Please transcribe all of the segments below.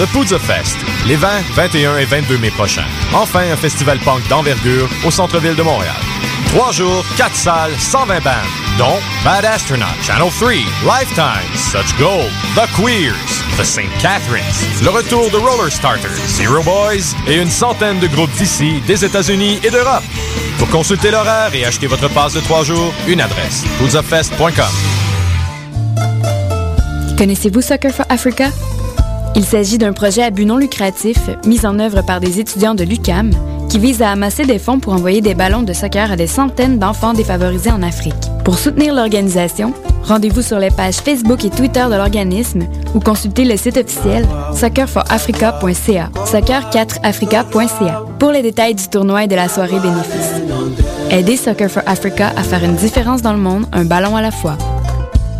le Poudre Fest, les 20, 21 et 22 mai prochains. Enfin, un festival punk d'envergure au centre-ville de Montréal. Trois jours, quatre salles, 120 bandes, dont Bad Astronaut, Channel 3, Lifetime, Such Gold, The Queers, The St. Catharines, le retour de Roller Starters, Zero Boys et une centaine de groupes d'ici, des États-Unis et d'Europe. Pour consulter l'horaire et acheter votre passe de trois jours, une adresse, poudzafest.com. Connaissez-vous Soccer for Africa? Il s'agit d'un projet à but non lucratif mis en œuvre par des étudiants de l'UCAM qui vise à amasser des fonds pour envoyer des ballons de soccer à des centaines d'enfants défavorisés en Afrique. Pour soutenir l'organisation, rendez-vous sur les pages Facebook et Twitter de l'organisme ou consultez le site officiel soccerforafrica.ca, soccer4africa.ca pour les détails du tournoi et de la soirée bénéfice. Aidez Soccer for Africa à faire une différence dans le monde, un ballon à la fois.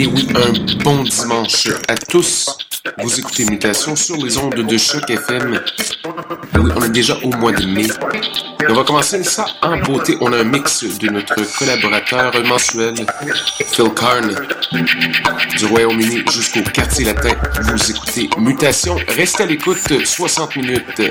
Et oui, un bon dimanche à tous. Vous écoutez Mutation sur les ondes de choc FM. Ah oui, on est déjà au mois de mai. On va commencer ça en beauté. On a un mix de notre collaborateur mensuel, Phil Carn, du Royaume-Uni jusqu'au quartier latin. Vous écoutez Mutation. Restez à l'écoute 60 minutes.